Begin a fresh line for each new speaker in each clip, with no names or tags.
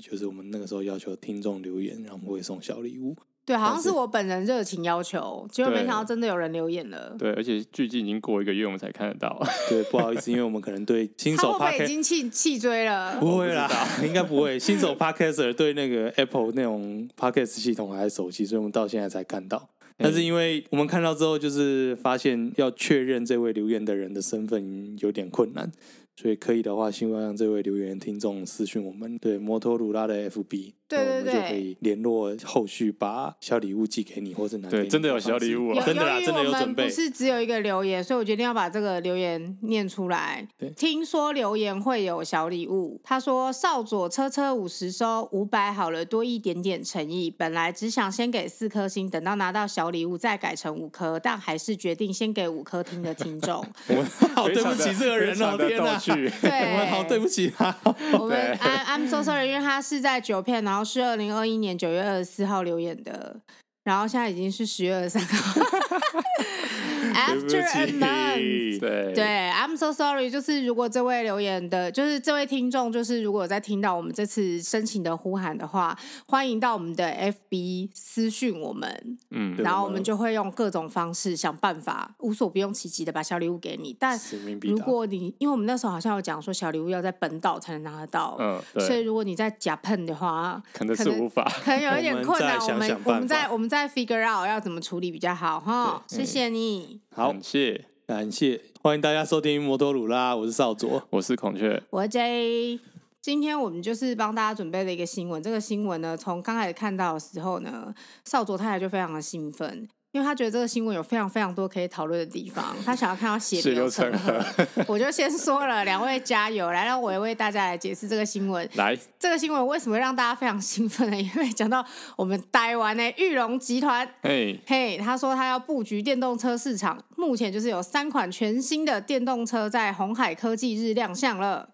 就是我们那个时候要求听众留言，然后我们会送小礼物。
对，好像是我本人热情要求，结果没想到真的有人留言了。
对，而且距今已经过一个月，我们才看得到。
对，不好意思，因为我们可能对 新手 Podcast
已经弃弃追了。
不会啦，应该不会。新手 Podcaster 对那个 Apple 那种 Podcast 系统还熟悉，所以我们到现在才看到。但是因为我们看到之后，就是发现要确认这位留言的人的身份有点困难。所以可以的话，希望让这位留言听众私讯我们，对摩托鲁拉的 FB，对对对，我们就可以联络，后续把小礼物寄给你，或是拿。
对，真的有小礼物啊，
真的啦，真的有准备。
不是只有一个留言，所以我决定要把这个留言念出来。对，听说留言会有小礼物。他说：“少佐车车五十收五百好了，多一点点诚意。本来只想先给四颗星，等到拿到小礼物再改成五颗，但还是决定先给五颗听的听众。
我们 好对不起这个人哦，天哪！
对，
我们好对不起他。
我们 I'm so sorry，因为他是在九片，然后是二零二一年九月二十四号留言的，然后现在已经是十月二十三号。After a month，对，对，I'm so sorry。就是如果这位留言的，就是这位听众，就是如果在听到我们这次申请的呼喊的话，欢迎到我们的 FB 私讯我们，嗯，然后我们就会用各种方式想办法，无所不用其极的把小礼物给你。但如果你，因为我们那时候好像有讲说小礼物要在本岛才能拿得到，嗯，所以如果你在 Japan 的话，
可能是无法，
可能有一点困难。我们我们在我们在 figure out 要怎么处理比较好哈。谢谢你。
好，感谢感谢，欢迎大家收听摩托鲁拉，我是少佐，
我是孔雀，
我是 J。今天我们就是帮大家准备了一个新闻，这个新闻呢，从刚开始看到的时候呢，少佐太太就非常的兴奋。因为他觉得这个新闻有非常非常多可以讨论的地方，他想要看到血流成河。我就先说了，两位加油，来让我也为大家来解释这个新闻。
来，
这个新闻为什么会让大家非常兴奋呢？因为讲到我们台湾的玉龙集团，嘿，嘿，他说他要布局电动车市场，目前就是有三款全新的电动车在红海科技日亮相了。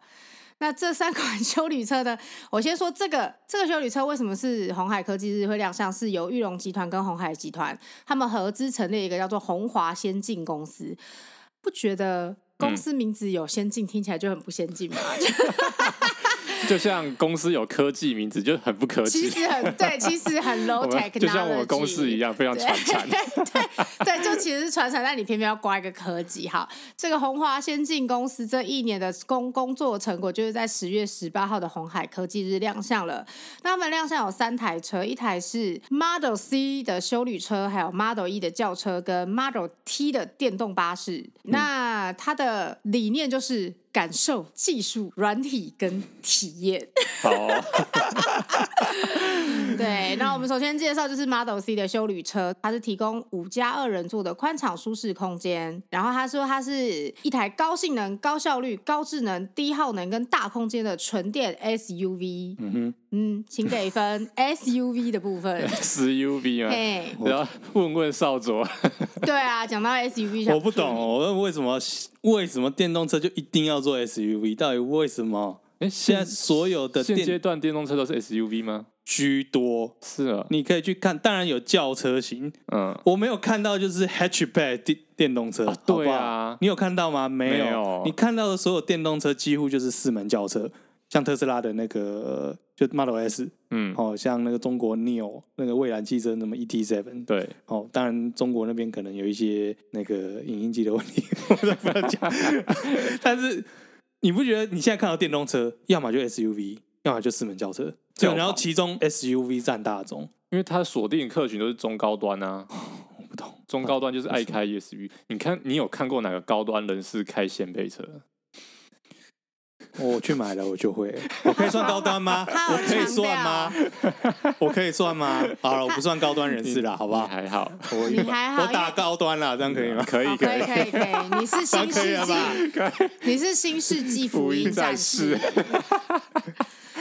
那这三款 修旅车呢？我先说这个这个修旅车为什么是红海科技日会亮相？是由玉龙集团跟红海集团他们合资成立一个叫做红华先进公司，不觉得公司名字有先进，听起来就很不先进吗？
就像公司有科技名字就很不科技，
其实很对，其实很 low tech，
就像我们公司一样非常传产，
对对，就其实是传产，但你偏偏要挂一个科技。好，这个红华先进公司这一年的工工作成果，就是在十月十八号的红海科技日亮相了。那他们亮相有三台车，一台是 Model C 的修旅车，还有 Model E 的轿车跟 Model T 的电动巴士。嗯、那它的理念就是。感受技术、软体跟体验。好，对。那我们首先介绍就是 Model C 的修旅车，它是提供五加二人座的宽敞舒适空间。然后他说它是一台高性能、高效率、高智能、低耗能跟大空间的纯电 SUV。嗯哼，嗯，请给分 SUV 的部分。
SUV 啊？嘿，我要问问少佐。
对啊，讲到 SUV，
我不懂，我问为什么？为什么电动车就一定要做 SUV？到底为什么？哎，现在所有的
现阶段电动车都是 SUV 吗？
居多
是啊，
你可以去看，当然有轿车型，嗯，我没有看到就是 hatchback 电电动车，对啊，你有看到吗？没有，你看到的所有电动车几乎就是四门轿车。像特斯拉的那个就 Model S，嗯，哦，像那个中国 Neo 那个蔚蓝汽车，那么 ET7，
对，
哦，当然中国那边可能有一些那个影音机的问题，我不要讲。但是你不觉得你现在看到电动车，要么就 SUV，要么就四门轿车，对，然后其中 SUV 占大宗，
因为它锁定客群都是中高端啊。
我不懂，
中高端就是爱开 SUV。你看，你有看过哪个高端人士开掀背车？
我去买了，我就会。我可以算高端吗？我可以算吗？我可以算吗？好了，我不算高端人士了，好不好？
还好，
我你还好，
我打高端了，这样可以吗？
可以，
可以，可以，可以。你是新世纪，你是新世纪福音战士。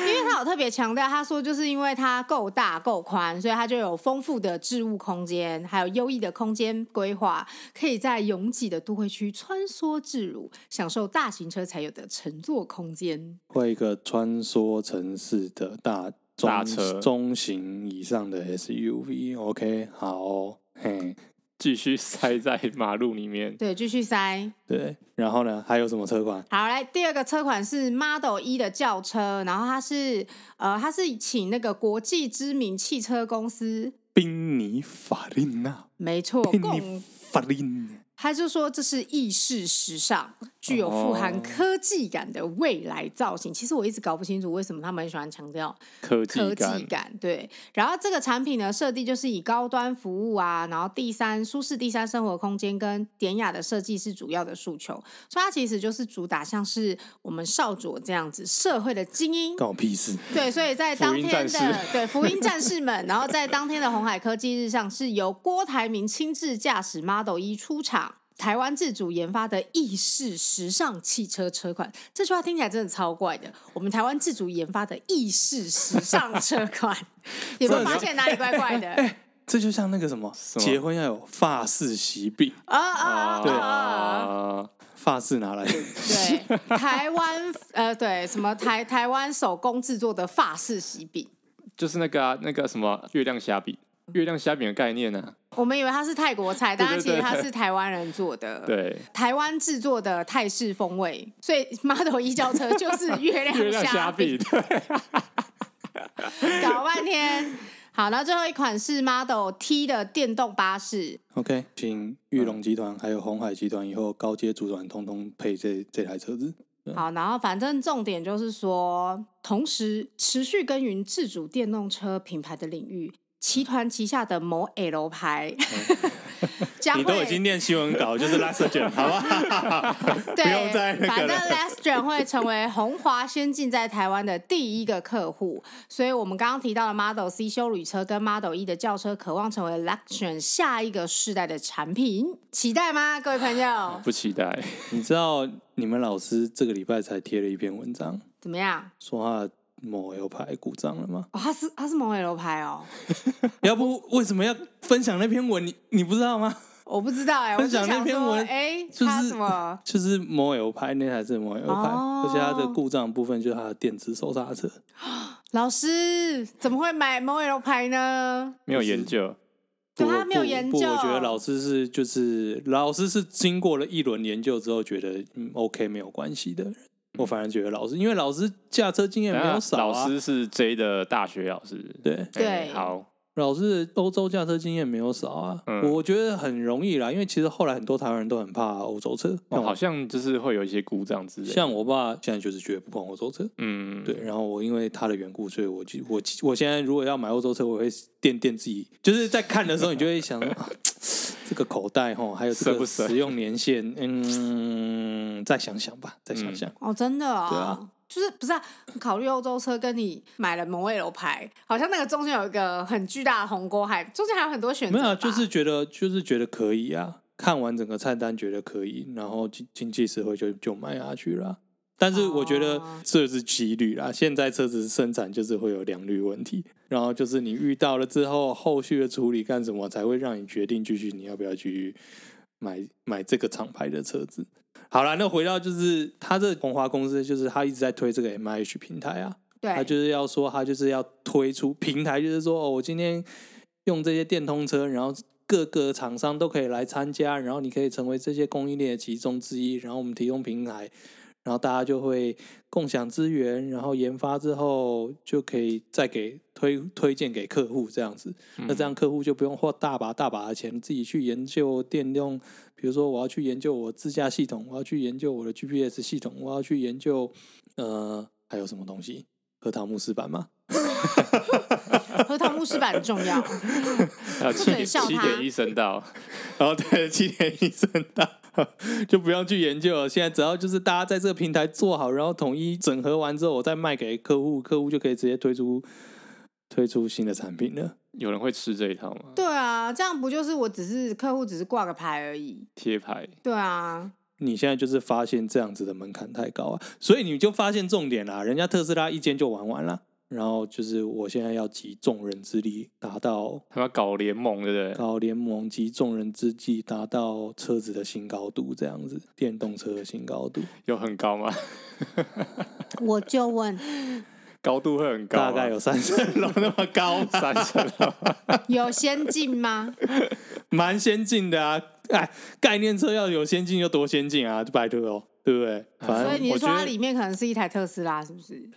因为他有特别强调，他说就是因为它够大够宽，所以它就有丰富的置物空间，还有优异的空间规划，可以在拥挤的都会区穿梭自如，享受大型车才有的乘坐空间。
会一个穿梭城市的大中
大车、
中型以上的 SUV，OK，、okay, 好，嘿。
继续塞在马路里面。
对，继续塞。
对，然后呢，还有什么车款？
好，来第二个车款是 Model E 的轿车，然后它是呃，它是请那个国际知名汽车公司
宾尼法利纳，
没错，
宾尼法利纳。
他就说这是意式时尚，具有富含科技感的未来造型。其实我一直搞不清楚为什么他们很喜欢强调
科技
科技感。对，然后这个产品呢，设定就是以高端服务啊，然后第三舒适第三生活空间跟典雅的设计是主要的诉求。所以它其实就是主打像是我们少佐这样子社会的精英。
关我屁事。
对，所以在当天的对福音战士们，然后在当天的红海科技日上，是由郭台铭亲自驾驶 Model 一出场。台湾自主研发的意式时尚汽车车款，这句话听起来真的超怪的。我们台湾自主研发的意式时尚车款，有没有发现哪里怪怪的？
这就像那个什么，什么结婚要有法式喜饼
啊啊！对啊，
法式拿来的。
对，台湾呃，对，什么台台湾手工制作的法式喜饼，
就是那个、啊、那个什么月亮虾饼。月亮虾饼的概念呢、啊？
我们以为它是泰国菜，但其实它是台湾人做的。
对，
台湾制作的泰式风味，所以 Model E 轿车就是月亮虾饼。搞半天，好，那最后一款是 Model T 的电动巴士。
OK，请玉龙集团还有鸿海集团以后高阶主管通通配这这台车子。
好，然后反正重点就是说，同时持续耕耘自主电动车品牌的领域。集团旗下的某 L 牌，
你都已经念新闻稿，就是 Last Gen，好不好？
对，
不用再那。
反正 Last Gen 会成为鸿华先进在台湾的第一个客户，所以我们刚刚提到的 Model C 修旅车跟 Model E 的轿车，渴望成为 Luxgen 下一个世代的产品，期待吗？各位朋友，
不期待。
你知道你们老师这个礼拜才贴了一篇文章，
怎么样？
说话。某 L 牌故障了吗？
哦，他是他是某 L 牌哦。
要不为什么要分享那篇文？你你不知道吗？
我不知道哎、
分享那篇文，
哎、
就是
什么？
就是某 L 牌那台是某 L 牌，而且它的故障部分就是它的电子手刹车。
老师怎么会买某 L 牌呢？
没有研究，
对他没有研究。
我觉得老师是就是老师是经过了一轮研究之后，觉得嗯 OK 没有关系的人。我反而觉得老师，因为老师驾车经验没有少、啊、
老师是 J 的大学老师，
对。
对、
欸，好。
老师欧洲驾车经验没有少啊，嗯、我觉得很容易啦，因为其实后来很多台湾人都很怕欧洲车，
哦、好像就是会有一些故障之类的。
像我爸现在就是绝不碰欧洲车，嗯，对。然后我因为他的缘故，所以我就我我现在如果要买欧洲车，我会掂掂自己，就是在看的时候，你就会想啊，这个口袋哈，还有这个使用年限，嗯，再想想吧，再想想。
嗯、哦，真的啊、哦，
对啊。
就是不是啊？考虑欧洲车跟你买了某 L 牌，好像那个中间有一个很巨大的鸿沟，还中间还有很多选择。
没有，就是觉得就是觉得可以啊。看完整个菜单觉得可以，然后经经济实惠就就买下去了。但是我觉得这是几率啦。现在车子生产就是会有良率问题，然后就是你遇到了之后，后续的处理干什么才会让你决定继续你要不要去买买这个厂牌的车子。好了，那回到就是他这红华公司，就是他一直在推这个 MIH 平台啊，
对，
他就是要说他就是要推出平台，就是说哦，我今天用这些电通车，然后各个厂商都可以来参加，然后你可以成为这些供应链的其中之一，然后我们提供平台。然后大家就会共享资源，然后研发之后就可以再给推推荐给客户这样子。嗯、那这样客户就不用花大把大把的钱自己去研究电动，比如说我要去研究我自驾系统，我要去研究我的 GPS 系统，我要去研究呃还有什么东西？核桃木饰板吗？
核桃木饰板很重要。
还有七点七点一声道，
然后对七点一声道。就不用去研究了，现在只要就是大家在这个平台做好，然后统一整合完之后，我再卖给客户，客户就可以直接推出推出新的产品了。
有人会吃这一套吗？
对啊，这样不就是我只是客户，只是挂个牌而已，
贴牌。
对啊，
你现在就是发现这样子的门槛太高啊，所以你就发现重点啦，人家特斯拉一间就玩完了。然后就是，我现在要集众人之力，达到
他要搞联盟，对不对？
搞联盟，集众人之际，达到车子的新高度，这样子，电动车的新高度
有很高吗？
我就问，
高度会很高，
大概有三层楼那么高，三层楼
有先进吗？
蛮先进的啊！哎，概念车要有先进就多先进啊，就拜托哦，对不对？反正
所以你说它里面可能是一台特斯拉，是不是？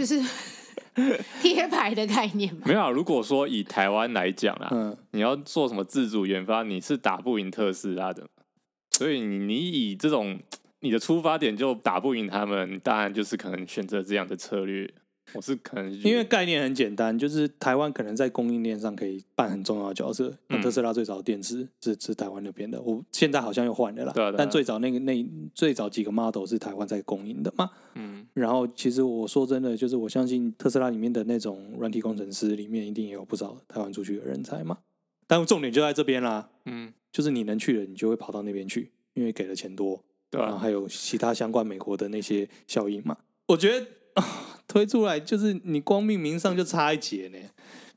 就是 贴牌的概念嘛。
没有啊，如果说以台湾来讲啊，
嗯，
你要做什么自主研发，你是打不赢特斯拉的。所以你你以这种你的出发点就打不赢他们，当然就是可能选择这样的策略。我是可能
因为概念很简单，就是台湾可能在供应链上可以扮很重要的角色。那特斯拉最早的电池是是台湾那边的，我现在好像又换了啦。
对啊对啊，
但最早那个那最早几个 model 是台湾在供应的嘛。
嗯。
然后其实我说真的，就是我相信特斯拉里面的那种软体工程师里面一定也有不少台湾出去的人才嘛。但重点就在这边啦。
嗯。就是
你能去的，你就会跑到那边去，因为给的钱多。
对啊。
然后还有其他相关美国的那些效应嘛。我觉得。推出来就是你光命名上就差一截呢，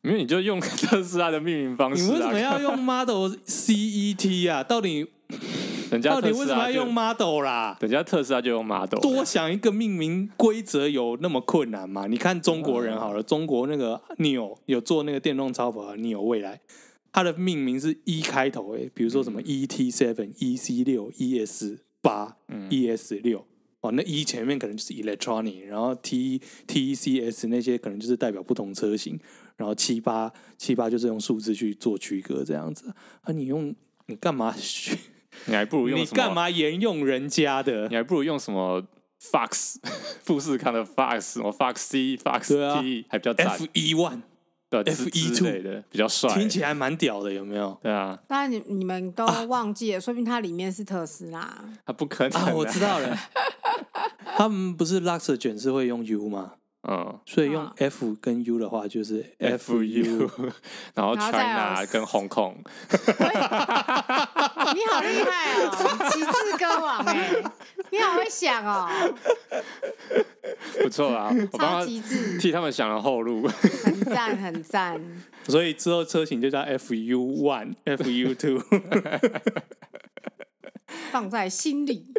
因为你就用 特斯拉的命名方式，啊，
你为什么要用 Model CET 啊？到底人家到底为什么要用 Model 啦？
人家特斯拉就用 Model，
多想一个命名规则有那么困难吗？你看中国人好了，中国那个 neo 有做那个电动超跑 neo 未来，它的命名是 E 开头诶，比如说什么 ET Seven、EC 六、ES 八、ES 六。哦，那 E 前面可能就是 electronic，然后 T T C S 那些可能就是代表不同车型，然后七八七八就是用数字去做区隔这样子啊。你用你干嘛学？
你还不如用
你干嘛沿用人家的？
你还不如用什么 Fox 富士康的 Fox，什么 Fox C Fox T，啊，还比较
F E One。F 一 two
的比较帅，
听起来蛮屌的，有没有？
对啊，
当然你你们都忘记了，说不定它里面是特斯拉。
它不可能啊！
我知道了，他们不是 Luxgen 是会用 U 吗？
嗯，
所以用 F 跟 U 的话就是 F U，
然后 China 跟 Hong Kong。
你好厉害哦，极致歌王哎，你好会想哦。
不错啊，我帮他替他们想了后路，
很赞很赞。
所以之后车型就叫 F U One、F U Two，
放在心里。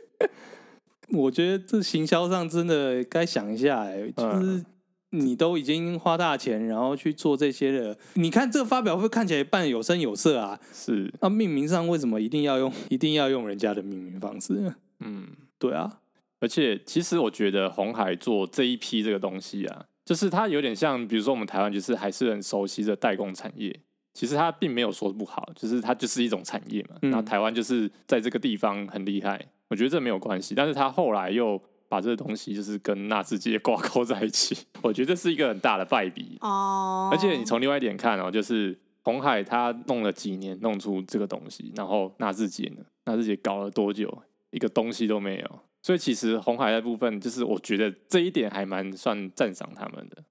我觉得这行销上真的该想一下哎，就是你都已经花大钱，然后去做这些了，你看这个发表会看起来扮有声有色啊，
是。
那命名上为什么一定要用一定要用人家的命名方式？
嗯，
对啊。
而且，其实我觉得红海做这一批这个东西啊，就是它有点像，比如说我们台湾就是还是很熟悉的代工产业。其实它并没有说不好，就是它就是一种产业嘛。然后台湾就是在这个地方很厉害，我觉得这没有关系。但是他后来又把这个东西就是跟纳智捷挂钩在一起，我觉得这是一个很大的败笔。
哦。
而且你从另外一点看哦，就是红海他弄了几年弄出这个东西，然后纳智捷呢，纳智捷搞了多久，一个东西都没有。所以其实红海的部分，就是我觉得这一点还蛮算赞赏他们的。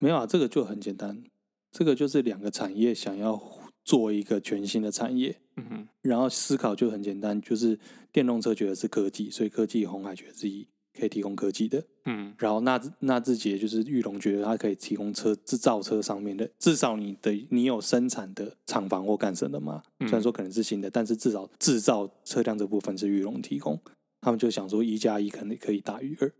没有啊，这个就很简单，这个就是两个产业想要做一个全新的产业，
嗯哼，
然后思考就很简单，就是电动车觉得是科技，所以科技红海觉得自己可以提供科技的，
嗯，
然后纳纳智捷就是玉龙觉得它可以提供车制造车上面的，至少你的你有生产的厂房或干什么的嘛，虽然说可能是新的，但是至少制造车辆这部分是玉龙提供。他们就想说一加一肯定可以大于二，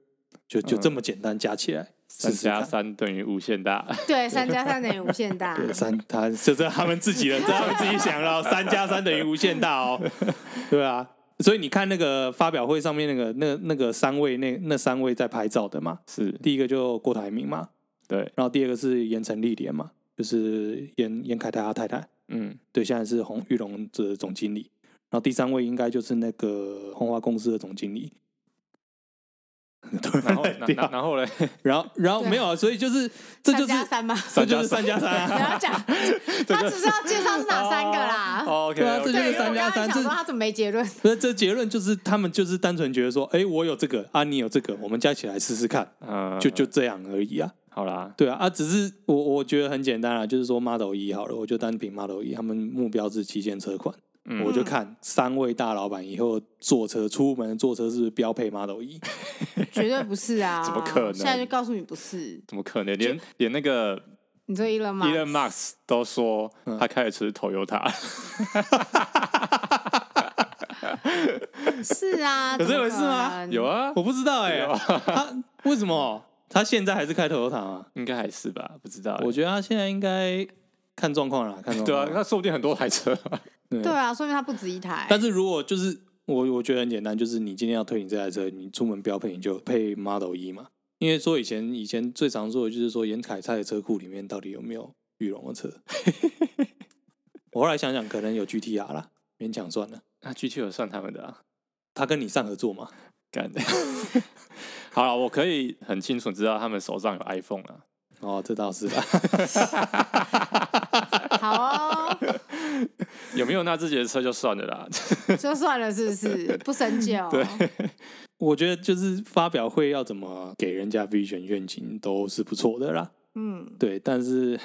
就就这么简单加起来，
三加三等于无限大。
对，三加三等于无限大。
对，三他 这是他们自己的，这他们自己想到三加三等于无限大哦。对啊，所以你看那个发表会上面那个那那个三位那那三位在拍照的嘛，
是
第一个就郭台铭嘛，
对，
然后第二个是严城历莲嘛，就是严严凯泰他太太，
嗯，
对，现在是鸿裕隆的总经理。然后第三位应该就是那个鸿华公司的总经理，
然后然后嘞，
然后然后没有啊，所以就是这就是
三加三吗？
这就是三加三啊！
不要讲，他只是要介绍是哪三个啦。
OK，
对啊，这就是三加三。
这他怎么没结论？
不是，这结论就是他们就是单纯觉得说，哎，我有这个啊，你有这个，我们加起来试试看，就就这样而已啊。
好啦，
对啊啊，只是我我觉得很简单啊，就是说 Model 一好了，我就单凭 Model 一他们目标是旗舰车款。
嗯、
我就看三位大老板以后坐车出门坐车是不是标配 Model E？
绝对不是啊！
怎么可能？
现在就告诉你不是。
怎么可能？连连那个
你说 Elon
Elon Musk 都说他开的车是 Toyota。
是啊，
有这回事吗？
有啊，
我不知道哎、欸。他为什么他现在还是开 Toyota 啊？
应该还是吧？不知道。
我觉得他现在应该。看状况啦，看状况。
对啊，他说不定很多台车。
对啊，说明它不止一台。
但是如果就是我，我觉得很简单，就是你今天要推你这台车，你出门标配你就配 Model E 嘛。因为说以前以前最常说的就是说，严凯菜的车库里面到底有没有裕隆的车？我后来想想，可能有 GTR 啦，勉强算了。
那 GTR 算他们的啊？
他跟你上合作嘛？
干的。好了，我可以很清楚知道他们手上有 iPhone 啊。
哦，这倒是吧。
好哦。
有没有那自己的车就算了啦。
就算了，是不是？不深究。
对。
我觉得就是发表会要怎么给人家 vision 愿景都是不错的啦。嗯。对，但是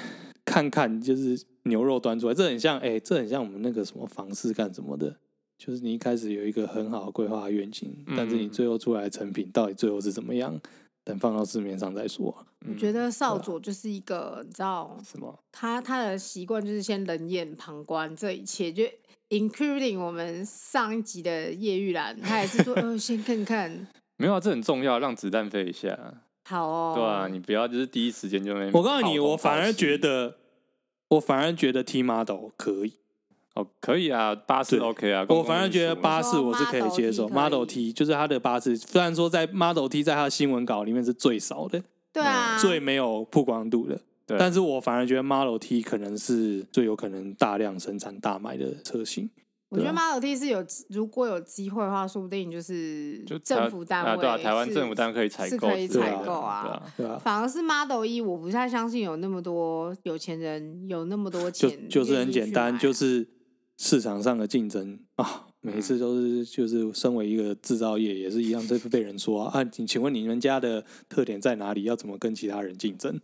看看就是牛肉端出来，这很像哎、欸，这很像我们那个什么房事干什么的，就是你一开始有一个很好的规划愿景，但是你最后出来的成品到底最后是怎么样？等放到市面上再说。
我觉得少佐就是一个，你知道
什么？
他他的习惯就是先冷眼旁观这一切，就 including 我们上一集的叶玉兰，他也是说，呃，先看看。
没有啊，这很重要，让子弹飞一下。
好哦。
对啊，你不要就是第一时间就没。
我告诉你，我反而觉得，我反而觉得 T Model 可以。
哦，可以啊，巴士 OK 啊，我
反而觉得巴士我是可以接受。Model T 就是它的巴士，虽然说在 Model T 在它的新闻稿里面是最少的，
对啊，
最没有曝光度的，对。但是我反而觉得 Model T 可能是最有可能大量生产大卖的车型。
我觉得 Model T 是有，如果有机会的话，说不定就是政府单位，
对啊，台湾政府单位可以采购，
可以采购啊，对啊。反而是 Model E，我不太相信有那么多有钱人有那么多钱，
就是很简单，就是。市场上的竞争啊，每一次都是就是身为一个制造业也是一样，这 被人说啊，请请问你们家的特点在哪里？要怎么跟其他人竞争？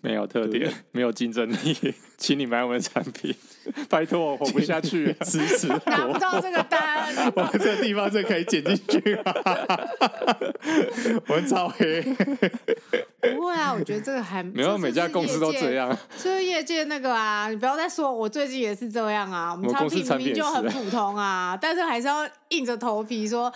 没有特点，没有竞争力，请你买我们的产品，拜托我活不下去，支持我。
拿不到这个单，
我们这个地方这可以剪进去啊，我们超黑。
不会啊，我觉得这个还
没有，每家公司都这样。
就是业界那个啊，你不要再说，我最近也是这样啊。我们产品明明就很普通啊，但是还是要硬着头皮说。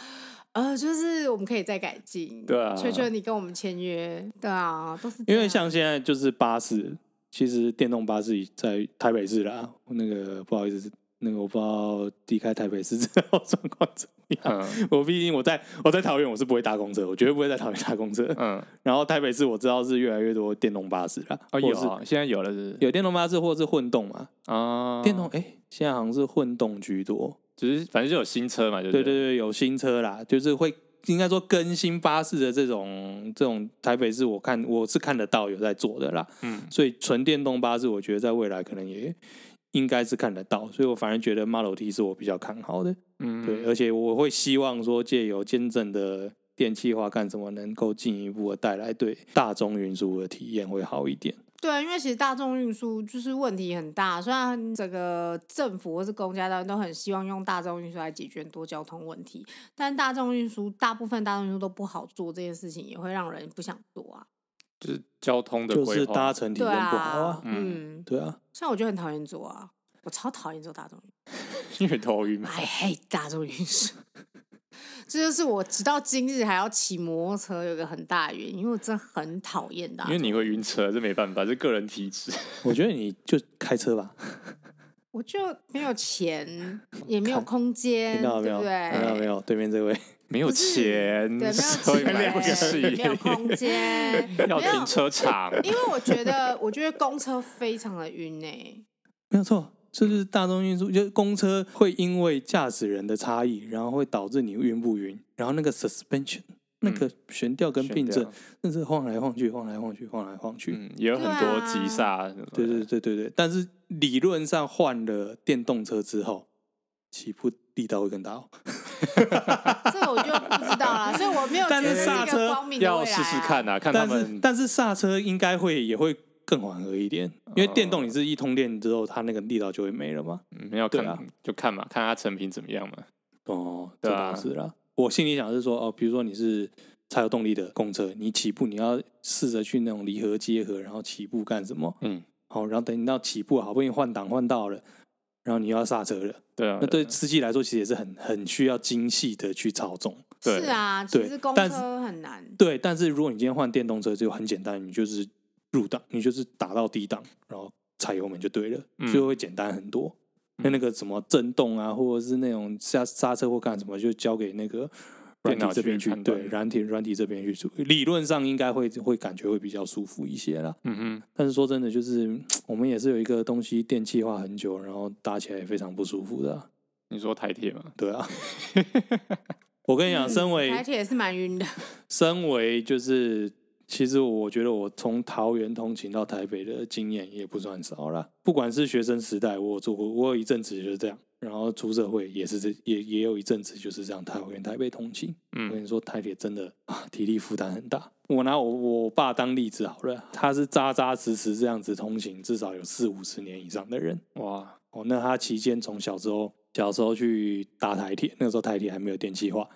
呃，就是我们可以再改进，
对啊，
求求你跟我们签约，对啊，都是
因为像现在就是巴士，其实电动巴士在台北市啦，那个不好意思，那个我不知道离开台北市之后状况怎么样。嗯、我毕竟我在我在桃园，我是不会搭公车，我绝对不会在桃园搭公车。嗯，然后台北市我知道是越来越多电动巴士啦，
哦有，现在有了是，是
有电动巴士或者是混动嘛？啊，电动哎、欸，现在好像是混动居多。
就是反正就有新车嘛，就
对对对，有新车啦，就是会应该说更新巴士的这种这种台北市，我看我是看得到有在做的啦，嗯，所以纯电动巴士，我觉得在未来可能也应该是看得到，所以我反而觉得 Model T 是我比较看好的，嗯，对，而且我会希望说借由坚正的电气化干什么，能够进一步的带来对大众运输的体验会好一点。
对，因为其实大众运输就是问题很大，虽然整个政府或是公家单位都很希望用大众运输来解决很多交通问题，但大众运输大部分大众运输都不好做，这件事情也会让人不想做啊。
就是交通的
就是搭乘体验不好啊。
嗯，
对啊。
像我就很讨厌坐啊，我超讨厌坐大众运输，
因为头晕嘛。
I hate 大众运输。这就是我直到今日还要骑摩托车有个很大的原因，因为我真的很讨厌的。
因为你会晕车，这没办法，这个人体质。
我觉得你就开车吧。
我就没有钱，也没有空间，对不对？
没有没有，对面这位
没有钱，
对，没有钱，没有空间，
要停车场。
因为我觉得，我觉得公车非常的晕诶。
没有错。就是大众运输，就公车会因为驾驶人的差异，然后会导致你晕不晕，然后那个 suspension，那个悬吊跟病症，那是晃来晃去，晃来晃去，晃来晃去，
嗯，也有很多急刹。
对对对对对，但是理论上换了电动车之后，起步力道会更大。
这个我就不知道了，所以我没有。
但是刹车
要试试看啊，看他们。
但是刹车应该会也会。更缓和一点，因为电动你是一通电之后，它那个力道就会没了嘛。
嗯，没有看啊，就看嘛，看它成品怎么样嘛。
哦，对啊，是啦。我心里想是说，哦，比如说你是柴油动力的公车，你起步你要试着去那种离合结合，然后起步干什么？嗯，好，然后等你到起步好不容易换挡换到了，然后你又要刹车了。对啊，那对司机来说其实也是很很需要精细的去操纵。
对，是啊，其实公车很难。
对，但是如果你今天换电动车就很简单，你就是。入档，你就是打到低档，然后踩油门就对了，
嗯
就会简单很多。那、那个什么震动啊，或者是那种刹刹车或干什么，就交给那个软体这边去，对，软体软体这边去处理。理论上应该会会感觉会比较舒服一些啦。
嗯哼，
但是说真的，就是 我们也是有一个东西电气化很久，然后搭起来也非常不舒服的啊、
你说台铁吗？
对啊，我跟你讲，身为
台铁也是蛮晕的。
身为就是，其实我觉得我从桃园通勤到台北的经验也不算少啦。不管是学生时代，我有做过，我有一阵子就是这样，然后出社会也是这，也也有一阵子就是这样，桃园台北通勤。我跟
嗯
你说，台铁真的啊，体力负担很大。我拿我我爸当例子好了，他是扎扎实实这样子通勤，至少有四五十年以上的人。
哇，
哦，那他期间从小时候小时候去搭台铁，那个时候台铁还没有电气化，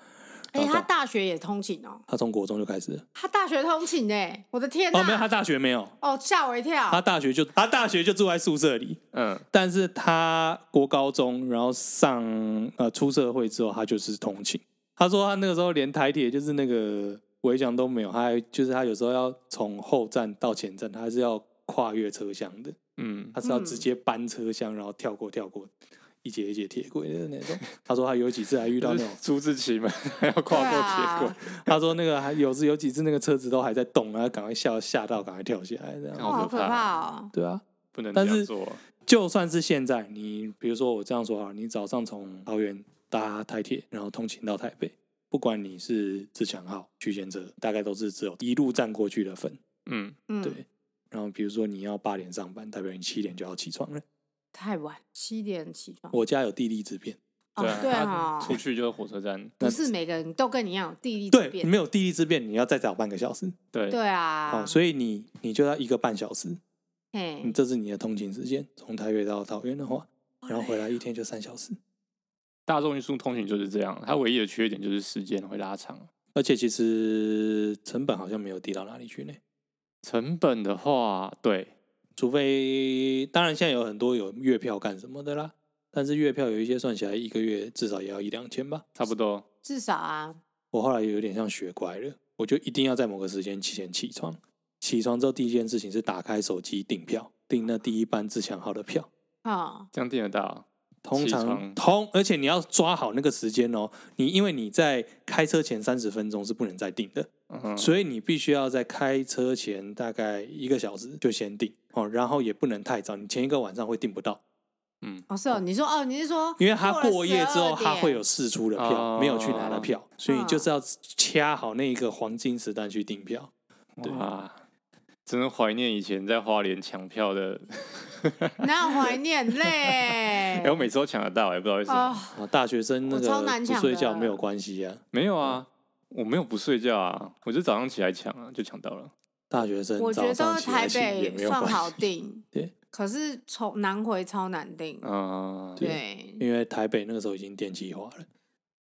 哎、他大学也通勤哦，
他从国中就开始。
他大学通勤哎，我的天哪！
哦，没有，他大学没有，
哦，吓我一跳。
他大学就他大学就住在宿舍里，
嗯，
但是他国高中，然后上呃出社会之后，他就是通勤。他说他那个时候连台铁就是那个围墙都没有，他还就是他有时候要从后站到前站，他还是要跨越车厢的，
嗯，
他是要直接搬车厢，然后跳过跳过一节一节铁轨的那种。他说他有几次还遇到那种，
朱自清嘛还 要跨过铁轨，
他说那个还有时有几次那个车子都还在动，然后赶快吓吓到，赶快跳下来这样。
哦，好可
怕
怕哦！
对啊。
不能
但是
这样做。
就算是现在，你比如说我这样说啊，你早上从桃园搭台铁，然后通勤到台北，不管你是自强号、区间车，大概都是只有一路站过去的份。
嗯，
嗯，
对，然后比如说你要八点上班，代表你七点就要起床了。
太晚，七点起床。
我家有地利之便，
哦
对啊，，
对
他
哦，
出去就是火车站，
不是每个人都跟你一样有地利之
对，
便。
没有地利之便，你要再早半个小时。
对，
对啊，
哦，所以你你就要一个半小时，
嘿
你，这是你的通勤时间。从台北到桃园的话，然后回来一天就三小时。
大众运输通勤就是这样，它唯一的缺点就是时间会拉长。
而且其实成本好像没有低到哪里去呢。
成本的话，对，
除非当然现在有很多有月票干什么的啦，但是月票有一些算起来一个月至少也要一两千吧。
差不多。
至少啊，
我后来有点像学乖了，我就一定要在某个时间前起床。起床之后第一件事情是打开手机订票，订那第一班自强号的票。
哦，
这样订得到。
通常通，而且你要抓好那个时间哦。你因为你在开车前三十分钟是不能再订的，
嗯哼，
所以你必须要在开车前大概一个小时就先订哦，然后也不能太早，你前一个晚上会订不到。
嗯，
哦是哦，你说哦，你是说，
因为他过夜之
后，
他会有试出的票，
哦
没有去拿的票，所以你就是要掐好那一个黄金时段去订票。对
啊，真的怀念以前在花莲抢票的。
哪有怀念嘞？
哎、我每次都抢得到，也不知道为什么。
哦，
啊，大学生那
超个
不睡觉没有关系啊，
没有啊，我没有不睡觉啊，我就早上起来抢啊，就抢到了。
大学生
我觉得台
起也没有关
北算好
系，
订，
对，
可是从南回超难定。
嗯，
对，
因为台北那个时候已经电气化了，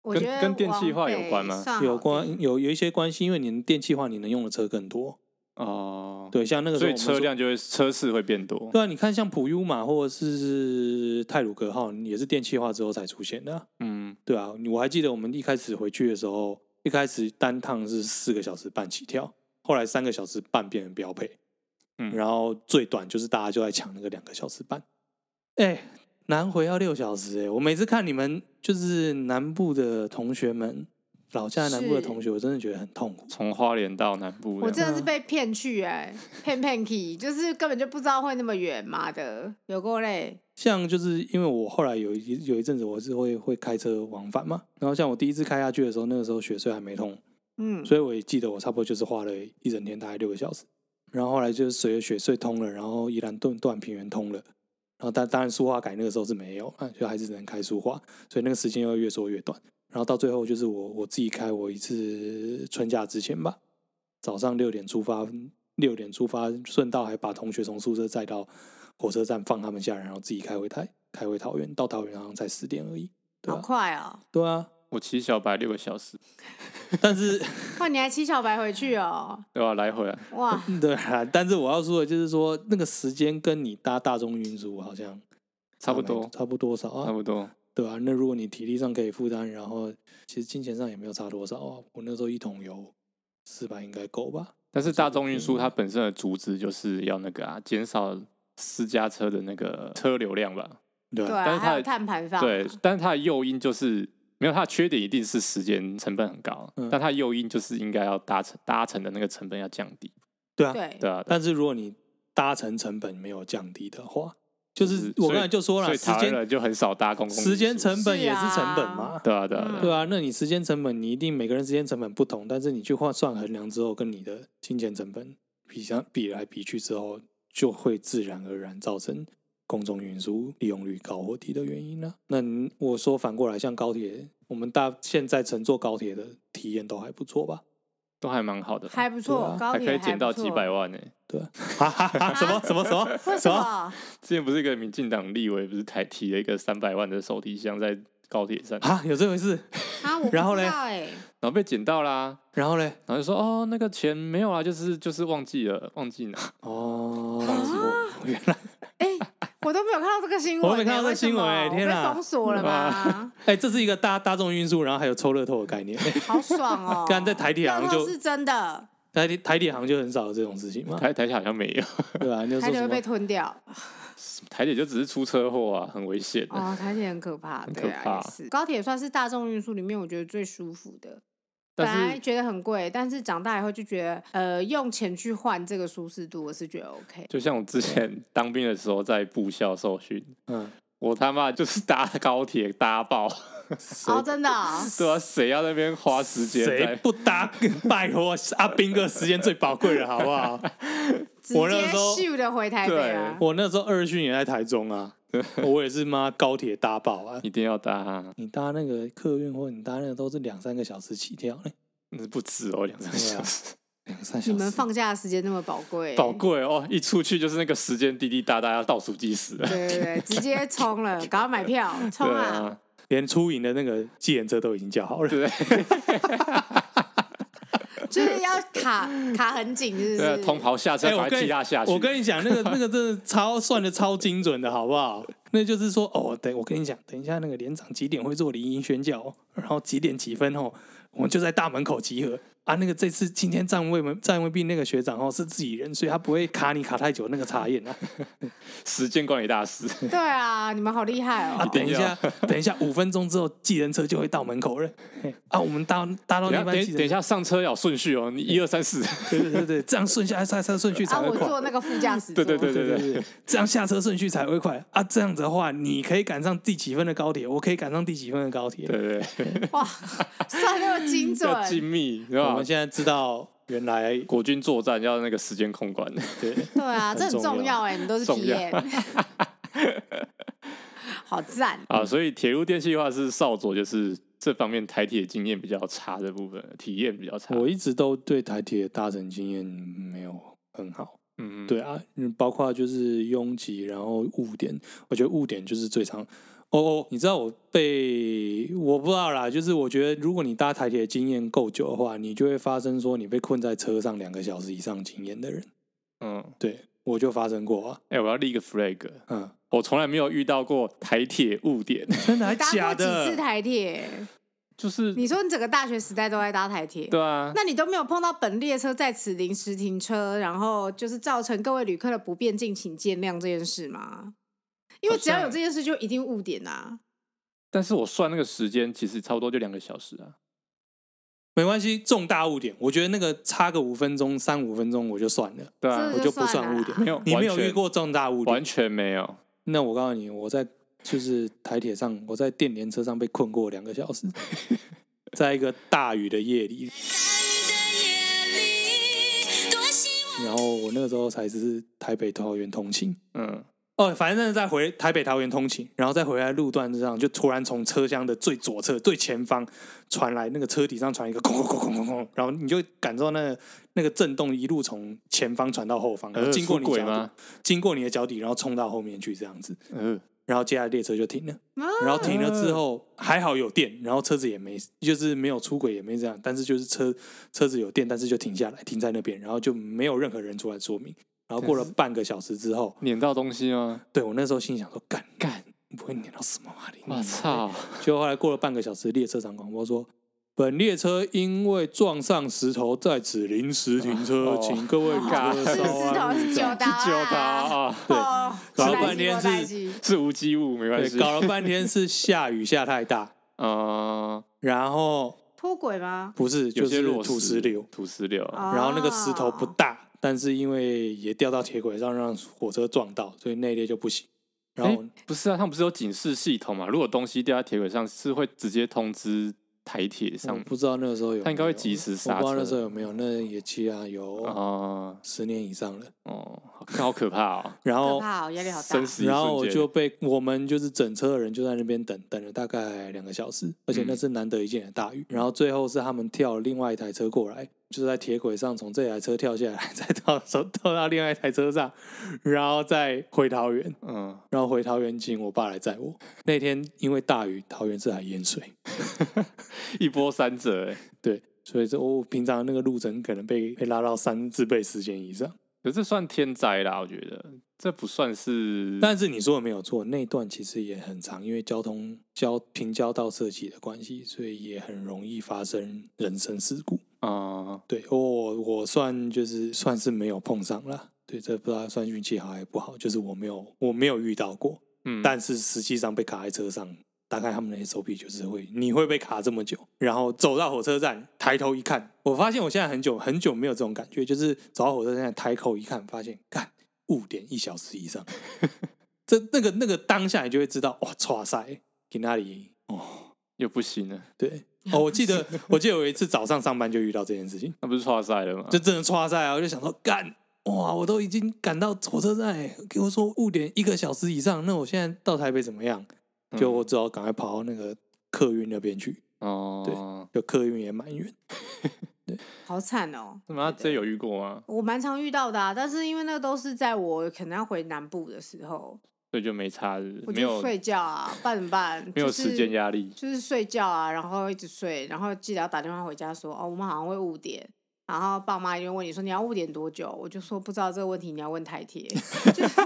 我觉得
跟跟电气化有
关吗
有
关
有有一些关系，因为你电气化，你能用的车更多。
哦，
对，像那个时
所以
候我们说
车辆就会车次会变多。
对啊，你看像普悠玛或者是泰鲁格号，也是电气化之后才出现的啊、
嗯，
对啊，我还记得我们一开始回去的时候，一开始单趟是四个小时半起跳，后来三个小时半变成标配，
嗯
然后最短就是大家就在抢那个两个小时半。哎，南回要六小时哎，我每次看你们就是南部的同学们，老家南部的同学，我真的觉得很痛苦。
从花莲到南部，
我真的是被骗去哎、骗骗去，就是根本就不知道会那么远，妈的，有够累。
像就是因为我后来有一有一阵子我是会会开车往返嘛，然后像我第一次开下去的时候，那个时候雪隧还没通，
嗯，
所以我也记得我差不多就是花了一整天大概六个小时，然后后来就是随着雪隧通了，然后宜兰顿段平原通了，然后但当然苏花改那个时候是没有，啊，就还是只能开苏花，所以那个时间又越缩越短，然后到最后就是我我自己开我一次春假之前吧，早上六点出发，六点出发，顺道还把同学从宿舍载到火车站放他们下来，然后自己开回台开回桃园，到桃园好像才十点而已，对
好
啊，
快哦！
对啊，
我骑小白六个小时，
但是。
哇，你还骑小白回去哦？
对吧、来回啊，
哇，
对啊，但是我要说的就是说，那个时间跟你搭大众运输好像
差不多，
差不多少啊，
差不多。
对啊，那如果你体力上可以负担，然后其实金钱上也没有差多少啊。我那时候一桶油四百应该够吧？
但是大众运输它本身的主旨就是要那个啊，减少私家车的那个车流量吧。
对，啊，
但是它
还有碳排放，
对，但是它的诱因就是没有它的缺点，一定是时间成本很高。
嗯
但它的诱因就是应该要搭乘搭乘的那个成本要降低。
对啊，
对
对啊，
但是如果你搭乘成本没有降低的话，就是我刚才就说了，时
所以台湾
间
人就很少搭公共
时间成本也是成本嘛。
对啊，对啊，
嗯
对啊，那你时间成本，你一定每个人时间成本不同，但是你去换算衡量之后，跟你的金钱成本比相比来比去之后，就会自然而然造成公众运输利用率高或低的原因呢。那我说反过来，像高铁，我们大现在乘坐高铁的体验都还不错吧？
都还蛮好的，
还不错，
对啊
高铁
还可以捡到几百。万呢。
对啊，哈哈哈，什么什么什么
为
什么？
什么？
之前不是一个民进党立委，不是台提了一个三百万的手提箱在高铁上，
啊，有这回事？
啊，我不
然后嘞
知道哎，
然后被捡到啦，
然后嘞？
然后就说哦，那个钱没有啊，就是就是忘记了，忘记拿。
哦，
啊
原来
哎，我都没有看到这个新闻欸，
我都没看到这个新闻天哪
我被封锁了吗？
哎，这是一个大大众运输，然后还有抽乐透的概念。
好爽哦！
刚在台铁好像就是
真的，
台铁台铁好像就很少有这种事情嘛，
台台铁好像没有，
对吧？
台铁会被吞掉
台铁就只是出车祸啊，很危险、啊。
哦，台铁很可怕，
很可怕
也是。高铁算是大众运输里面我觉得最舒服的。本来觉得很贵，但是长大以后就觉得，呃，用钱去换这个舒适度，我是觉得 OK。
就像我之前当兵的时候在部校受训，
嗯，
我他妈就是搭高铁搭爆，
哦，真的哦，
对啊，谁要那边花时
间
谁？
不搭？拜托，阿兵哥时间最宝贵了，好不好？我那时候
咻的回台北啊！
我那时候二训也在台中啊，我也是妈高铁搭爆啊！
一定要搭、啊，
你搭那个客运或你搭那个都是两三个小时起跳呢，
那不止哦，两三个小时，
两三小时。
你们放假的时间那么宝贵，
宝贵哦！一出去就是那个时间滴滴答答要倒数计时了。
对对对，直接冲了，赶快买票，冲
对
啊！
啊，
连出营的那个计程车都已经叫好了。
对
就是要卡卡很紧，是不
对啊，
是？
同袍下车，把他
哎我跟你
踢他下去。
我跟你讲，那个那个真的超算的超精准的，好不好？那就是说，哦，等我跟你讲，等一下那个连长几点会做离营宣教，然后几点几分哦，我们就在大门口集合啊。那个这次今天站位门站位兵那个学长哦是自己人，所以他不会卡你卡太久那个查验啊。
时间管理大师，
对啊，你们好厉害哦
啊，
哦！
等一下，等一下，五分钟之后，计程车就会到门口了。啊，我们搭搭到那班等
等一下上车要有顺序哦，你一二三四，
对对对对，这样顺下下车顺序才
啊，
会快。
我坐那个副驾驶，
对对对
对对对，这样下车顺序才会快啊！这样子的话，你可以赶上第几分的高铁，我可以赶上第几分的高铁。
对对对，
哇，算那么精
要精
准，
密，是吧
我们？现在知道，原来
国军作战要那个时间控管，
对
对啊，这很
很重要
哎，你都是
重要
PM，好赞
啊，所以铁路电气化是少佐，就是这方面台铁经验比较差的部分，体验比较差。
我一直都对台铁的搭乘经验没有很好。
嗯，
对啊，嗯包括就是拥挤，然后误点，我觉得误点就是最常。哦哦，你知道我被我不知道啦，就是我觉得如果你搭台铁的经验够久的话，你就会发生说你被困在车上两个小时以上经验的人。
嗯，
对我就发生过啊，
哎、我要立个 flag，
嗯，
我从来没有遇到过台铁误点，
真的还
搭
假
过几次？台铁？
就是
你说你整个大学时代都在搭台铁？
对啊，
那你都没有碰到本列车在此临时停车，然后就是造成各位旅客的不便，敬请见谅这件事吗？因为只要有这件事，就一定误点啊。
但是我算那个时间，其实差不多就两个小时啊。
没关系，重大误点，我觉得那个差个五分钟、三五分钟我就算了，
对啊，
我就不算误点。
没有，
你没有遇过重大误点？
完全没有。
那我告诉你，我在就是台铁上，我在电联车上被困过两个小时，在一个大雨的夜里，然后我那个时候才是台北桃园通勤。
嗯，
哦，反正在回台北桃园通勤，然后再回来路段上，就突然从车厢的最左侧、最前方传来那个车底上传一个空空空空空，然后你就感受到那个那个震动一路从前方传到后方，然后经过你
脚
底，经过你的脚底，然后冲到后面去这样子。
嗯，
然后接下来列车就停了，
啊
然后停了之后还好有电，然后车子也没就是没有出轨也没这样，但是就是车车子有电，但是就停下来停在那边，然后就没有任何人出来说明。然后过了半个小时之后，
碾到东西吗？
对我那时候心想说干
干，
不会碾到什么啊？你
我操！
结果后来过了半个小时，列车长广播说本列车因为撞上石头，在此临时停车，
哦。
请各位旅客
哦是石头是九达啊，
九刀啊，
对。
哦。
搞了半天是
是
是无机物，没关
对，
系。
搞了半天是下雨下太大，
嗯，
然后
脱轨吗？
不是就是
有些
土石流，
土石流。
哦
然后那个石头不大，但是因为也掉到铁轨上，让火车撞到，所以那一列就不行。然后
哎，不是啊，他们不是有警示系统嘛？如果东西掉在铁轨上，是会直接通知台铁上。
不知道那个时候有
他应该会及时刹车
我不知道那时候有没有，那也期啊有
啊
十年以上了。
哦，好好可怕哦！
然后
怕哦，压力好大
生。死一
然后我就被我们就是整车的人就在那边等等了大概两个小时，而且那是难得一见的大雨。然后最后是他们跳另外一台车过来，就是在铁轨上从这台车跳下来，再到走到到另外一台车上，然后再回桃园，
嗯，
然后回桃园请我爸来载我。那天因为大雨，桃园这还淹水，
一波三折哎。
对，所以这我平常那个路程可能被被拉到三四倍时间以上。
可是这算天灾啦，我觉得这不算是。
但是你说的没有错，那段其实也很长，因为交通交平交道设计的关系，所以也很容易发生人身事故。
啊，
对我我算就是算是没有碰上了。对，这不知道算运气好还是不好，就是我没有我没有遇到过，
嗯，
但是实际上被卡在车上，大概他们的 SOP 就是会你会被卡这么久，然后走到火车站抬头一看，我发现我现在很久很久没有这种感觉，就是走到火车站抬头一看，发现干误点一小时以上，这那个那个当下你就会知道哇，剉赛去哪里哦，
又不行了，
对哦，我记得 我记得有一次早上上班就遇到这件事情。
那不是错赛了吗？
就真的剉赛啊！我就想说，干哇，我都已经赶到火车站，给我说误点一个小时以上，那我现在到台北怎么样？就我只好赶快跑到那个客运那边去，
哦，
就客运也蛮远。
好惨哦！
那么他这有遇过吗？
我蛮常遇到的、啊，但是因为那个都是在我可能要回南部的时候，
所以就没差，是是
我
没有
就睡觉啊，办怎么办？
没有
就是
时间压力。
就是睡觉啊，然后一直睡，然后记得要打电话回家说，哦，我们好像会误点，然后爸妈一定问你说你要误点多久，我就说不知道这个问题，你要问台铁，就 是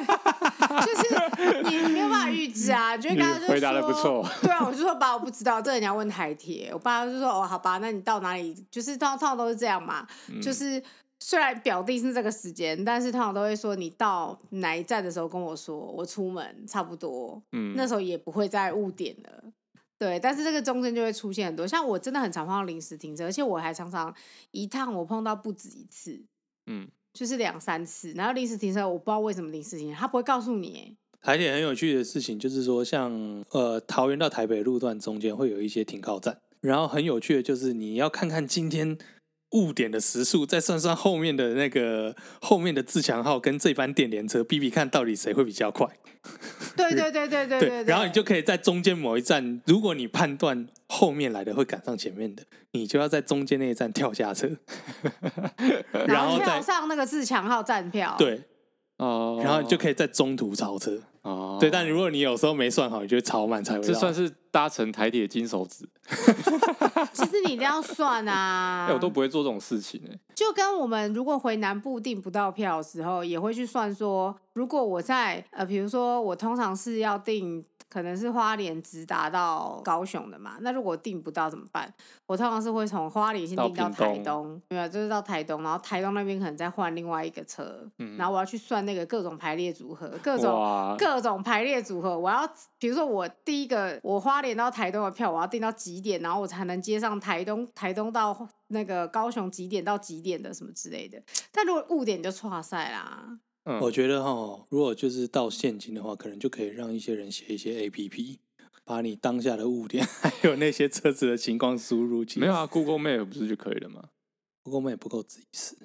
就是你你没有办法预知啊，就会跟他就
回答的不错，
对啊，我就说爸我不知道，这个你要问台铁，我爸就说哦好吧，那你到哪里，就是通常都是这样嘛，
嗯
就是。虽然表弟是这个时间，但是通常都会说你到哪一站的时候跟我说，我出门差不多。
嗯，
那时候也不会再误点了。对，但是这个中间就会出现很多，像我真的很常碰到临时停车，而且我还常常一趟我碰到不止一次，
嗯，
就是两三次。然后临时停车，我不知道为什么临时停，他不会告诉你。
台铁很有趣的事情就是说，像呃桃园到台北路段中间会有一些停靠站，然后很有趣的就是你要看看今天。误点的时速，再算算后面的那个后面的自强号跟这班电联车，比比看到底谁会比较快。
对对对对对对，对。
然后你就可以在中间某一站，如果你判断后面来的会赶上前面的，你就要在中间那一站跳下车，
然后跳
再
上那个自强号站票。
对，
哦，
然后你就可以在中途超车。
哦，
对，但如果你有时候没算好，你就会超慢才会到。
这算是搭乘台铁金手指。
其实你一定要算啊。
哎，我都不会做这种事情哎。
就跟我们如果回南部订不到票的时候，也会去算说，如果我在呃，比如说我通常是要订。可能是花莲直达到高雄的嘛，那如果订不到怎么办？我通常是会从花莲先订到台东，没有，就是到台东，然后台东那边可能再换另外一个车，嗯、然后我要去算那个各种排列组合，各种各种排列组合，我要比如说我第一个我花莲到台东的票，我要订到几点，然后我才能接上台东台东到那个高雄几点到几点的什么之类的。但如果误点就错赛啦。
嗯、我觉得哈，如果就是到现今的话，可能就可以让一些人写一些 APP，把你当下的误点 还有那些车子的情况输入进去。
没有啊，Google Map 不是就可以了吗
？Google Map 不够仔细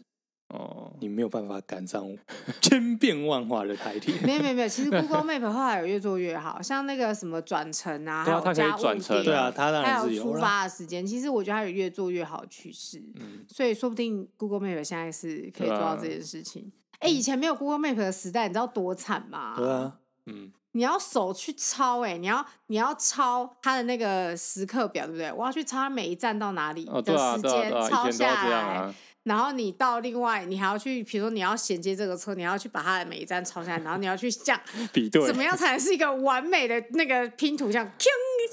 哦，
你没有办法赶上 千变万化的台铁。
没有没有没有，其实 Google Map 后来有越做越好，像那个什么转乘啊，
对啊，
还有加转乘，
对啊，它当然是
有出发的时间。其实我觉得它有越做越好的趋势，嗯，所以说不定 Google Map 现在是可以做到这件事情。哎、欸，以前没有 Google Map 的时代，你知道多惨吗？
对啊，
嗯，
你要手去抄、欸，哎，你要你要抄它的那个时刻表，对不对？我要去抄它每一站到哪里的时间，抄下来。然后你到另外，你还要去，比如说你要衔接这个车，你要去把它的每一站抄下来，然后你要去这样
比对，
怎么样才能是一个完美的那个拼图？这样，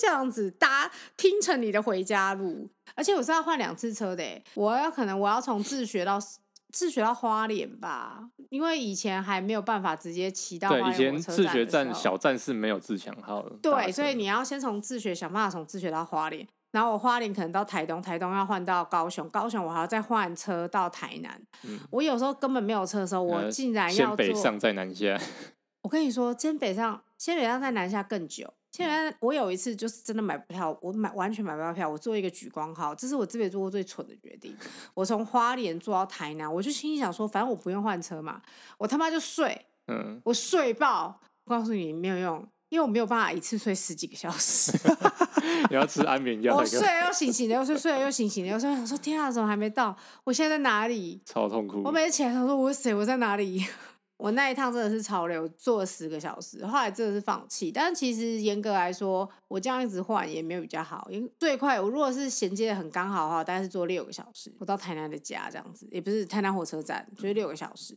这样子搭拼成你的回家路，而且我是要换两次车的，我要可能我要从自学到自学到花莲吧，因为以前还没有办法直接骑到。
对，以前自学站小站是没有自强号的。
对，所以你要先从自学想办法从自学到花莲。然后我花莲可能到台东，台东要换到高雄，高雄我还要再换车到台南。嗯、我有时候根本没有车的时候，我竟然要先
北上再南下。
我跟你说，先北上，先北上再南下更久。现在我有一次就是真的买不票，我买完全买不到票，我做一个举光号，这是我这辈子做过最蠢的决定。我从花莲坐到台南，我就心里想说，反正我不用换车嘛，我他妈就睡，嗯，我睡爆。我告诉你没有用，因为我没有办法一次睡十几个小时。
你要吃安眠药。
我睡了又醒醒的，又睡，睡了又醒醒的，又睡。我说天啊，怎么还没到？我现在在哪里？
超痛苦。
我每次起来我说，我是谁？我在哪里？我那一趟真的是潮流，坐了十个小时，后来真的是放弃。但其实严格来说，我这样一直换也没有比较好。因为最快，我如果是衔接的很刚好的话，大概是坐六个小时，我到台南的家这样子，也不是台南火车站，就是六个小时。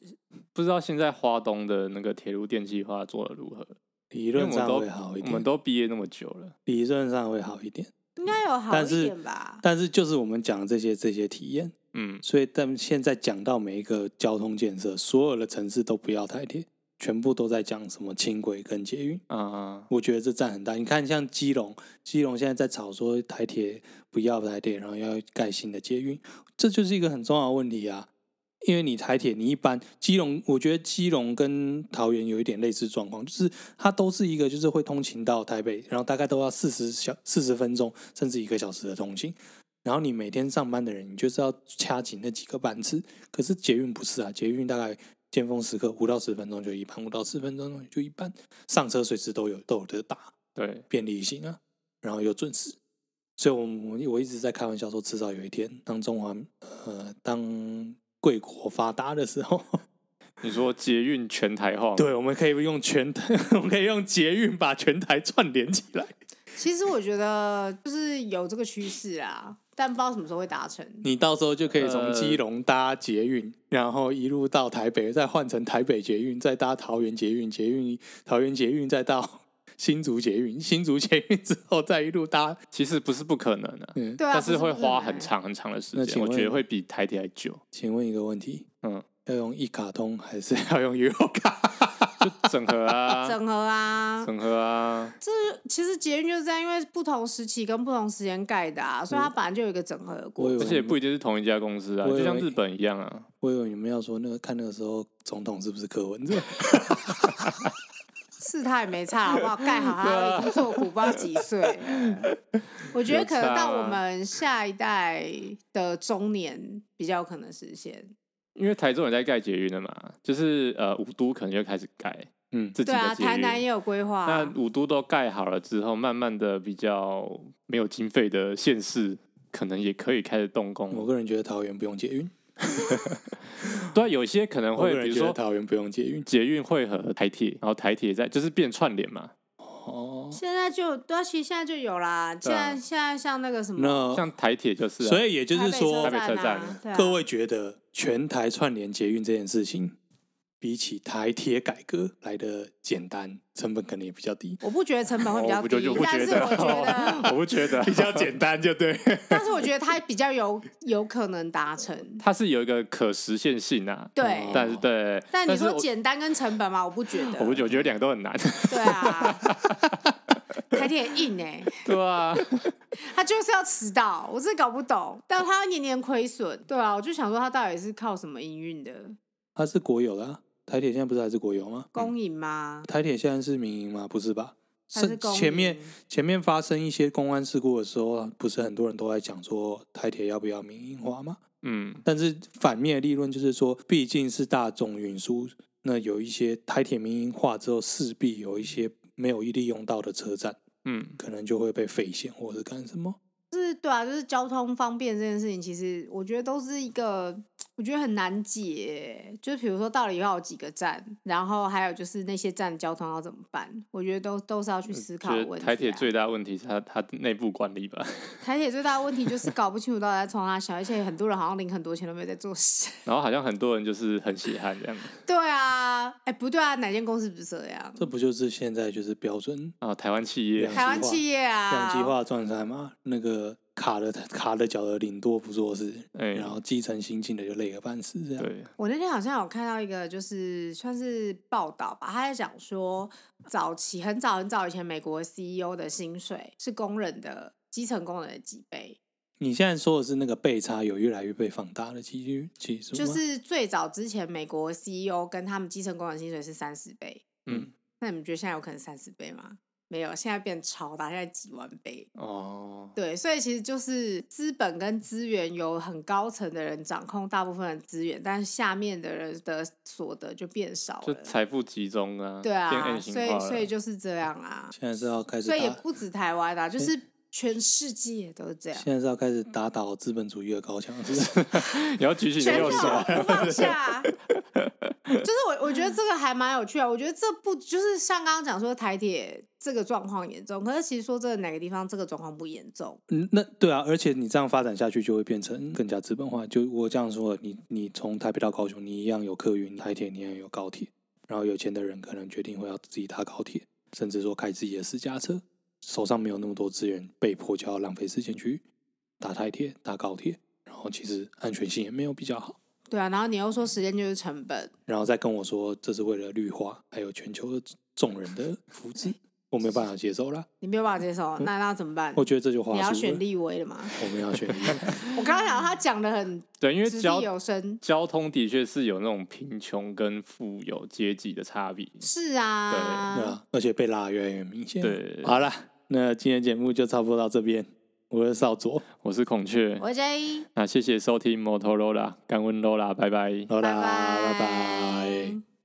不知道现在花东的那个铁路电气化做的如何？
理论上会好一点。
我们都毕业那么久了，
理论上会好一点，
应该有好一点吧？
但是，但是就是我们讲的这些这些体验。嗯，所以但现在讲到每一个交通建设，所有的城市都不要台铁，全部都在讲什么轻轨跟捷运啊。我觉得这占很大。你看，像基隆，基隆现在在吵说台铁不要台铁，然后要盖新的捷运，这就是一个很重要的问题啊。因为你台铁，你一般基隆，我觉得基隆跟桃园有一点类似状况，就是它都是一个就是会通勤到台北，然后大概都要四十小四十分钟，甚至一个小时的通勤。然后你每天上班的人，你就是要掐紧那几个班次。可是捷运不是啊，捷运大概尖峰时刻五到十分钟就一班，五到十分钟就一班，上车随时都有都有得打，对，便利性啊，然后又准时。所以我我我一直在开玩笑说，迟早有一天，当中华呃当贵国发达的时候，
你说捷运全台化，
对，我们可以用全台，我们可以用捷运把全台串联起来。
其实我觉得就是有这个趋势啊。但不知道什么时候会达成。
你到时候就可以从基隆搭捷运，呃、然后一路到台北，再换成台北捷运，再搭桃园捷运，捷运桃园捷运，再到 新竹捷运，新竹捷运之后再一路搭。
其实不是不可能的，嗯，但是会花很长很长的时间。我觉得会比台铁还久。
请问一个问题，嗯，要用一卡通还是要用悠游卡？
整合啊，
整合啊，
整合啊！
这其实捷运就是这样，因为不同时期跟不同时间盖的啊，所以它本来就有一个整合的过程。
而且不一定是同一家公司啊，就像日本一样啊。
我以为你们要说那个看那个时候总统是不是柯文哲？
是他也没差好不好？盖好他已经做苦不知道几岁。我觉得可能到我们下一代的中年比较可能实现。
因为台中也在盖捷运的嘛，就是呃五都可能就开始盖，嗯，自己的捷运。
对啊，台南也有规划。
那五都都盖好了之后，慢慢的比较没有经费的县市，可能也可以开始动工。
我个人觉得桃园不用捷运。
对啊，有些可能会，比如说
桃园不用捷运，
捷运会和台铁，然后台铁在就是变串联嘛。
哦，现在就对啊，其实现在就有啦。现在现在像那个什么，
像台铁就是，
所以也就是说，
台北车站，
各位觉得全台串联捷运这件事情，比起台铁改革来的简单，成本可能也比较低。
我不觉得成本会比较低，但是我觉得
我不觉得
比较简单就对。
但是我觉得它比较有有可能达成，
它是有一个可实现性啊。
对，
但是对，
但你说简单跟成本嘛，我不觉得。
我不觉得，我觉得两个都很难。
对啊，台铁硬哎。
对啊，
他就是要迟到，我真的搞不懂。但他年年亏损，对啊，我就想说他到底是靠什么营运的？
他是国有的啊。台铁现在不是还是国有吗？
公营吗？
台铁现在是民营吗？不是吧？是前面前面发生一些公安事故的时候，不是很多人都在讲说台铁要不要民营化吗？嗯，但是反面的立论就是说，毕竟是大众运输，那有一些台铁民营化之后，势必有一些没有利用到的车站，嗯，可能就会被废线或者干什么。
是，对啊，就是交通方便这件事情，其实我觉得都是一个。我觉得很难解，就是比如说到底要有几个站，然后还有就是那些站交通要怎么办？我觉得都都是要去思考的问题、啊。
台铁最大问题是它它内部管理吧。
台铁最大的问题就是搞不清楚到底在冲三小，而且很多人好像领很多钱都没有在做事。
然后好像很多人就是很血汗这样。
对啊，哎、欸、不对啊，哪间公司不是这样？
这不就是现在就是标准
啊？台湾企业，
台湾企业啊，
两极化状态嘛，那个。卡了卡了脚的领多不做事，
欸、
然后基层新进的就累个半死这样。
对，
我那天好像有看到一个，就是算是报道吧，他在讲说，早期很早很早以前，美国 CEO 的薪水是工人的基层工人的几倍。
你现在说的是那个倍差有越来越被放大的其实，其实
就是最早之前，美国 CEO 跟他们基层工人薪水是三十倍。
嗯，
那你们觉得现在有可能三十倍吗？没有，现在变超大，现在几万倍
哦。
对，所以其实就是资本跟资源有很高层的人掌控大部分的资源，但是下面的人的所得就变少了，
就财富集中啊。
对啊，所以所以就是这样啊。
现在是要开始，
所以也不止台湾啊，就是全世界都是这样。
现在是要开始打倒资本主义的高墙，是不是？
你要举起你的右手，
放下。就是我，我觉得这个还蛮有趣啊。我觉得这不就是像刚刚讲说台铁这个状况严重，可是其实说这个哪个地方这个状况不严重？
嗯，那对啊，而且你这样发展下去就会变成更加资本化。就我这样说，你你从台北到高雄，你一样有客运台铁，你一样有高铁。然后有钱的人可能决定会要自己搭高铁，甚至说开自己的私家车，手上没有那么多资源，被迫就要浪费时间去打台铁、搭高铁，然后其实安全性也没有比较好。
对啊，然后你又说时间就是成本，
然后再跟我说这是为了绿化，还有全球的众人的福祉，我没有办法接受啦。
你没有办法接受，嗯、那那怎么办？
我觉得这就话
你要选立委了吗？
我们要选立委。
我刚刚想他讲的很
对，因为交
有声
交通的确是有那种贫穷跟富有阶级的差别。
是啊，
对，对啊，而且被拉越来越明显。
对，
好了，那今天节目就差不多到这边。我是少佐，
我是孔雀，
我是 J。
那谢谢收听摩托罗拉，感恩罗拉，拜拜，
罗拉，拜拜。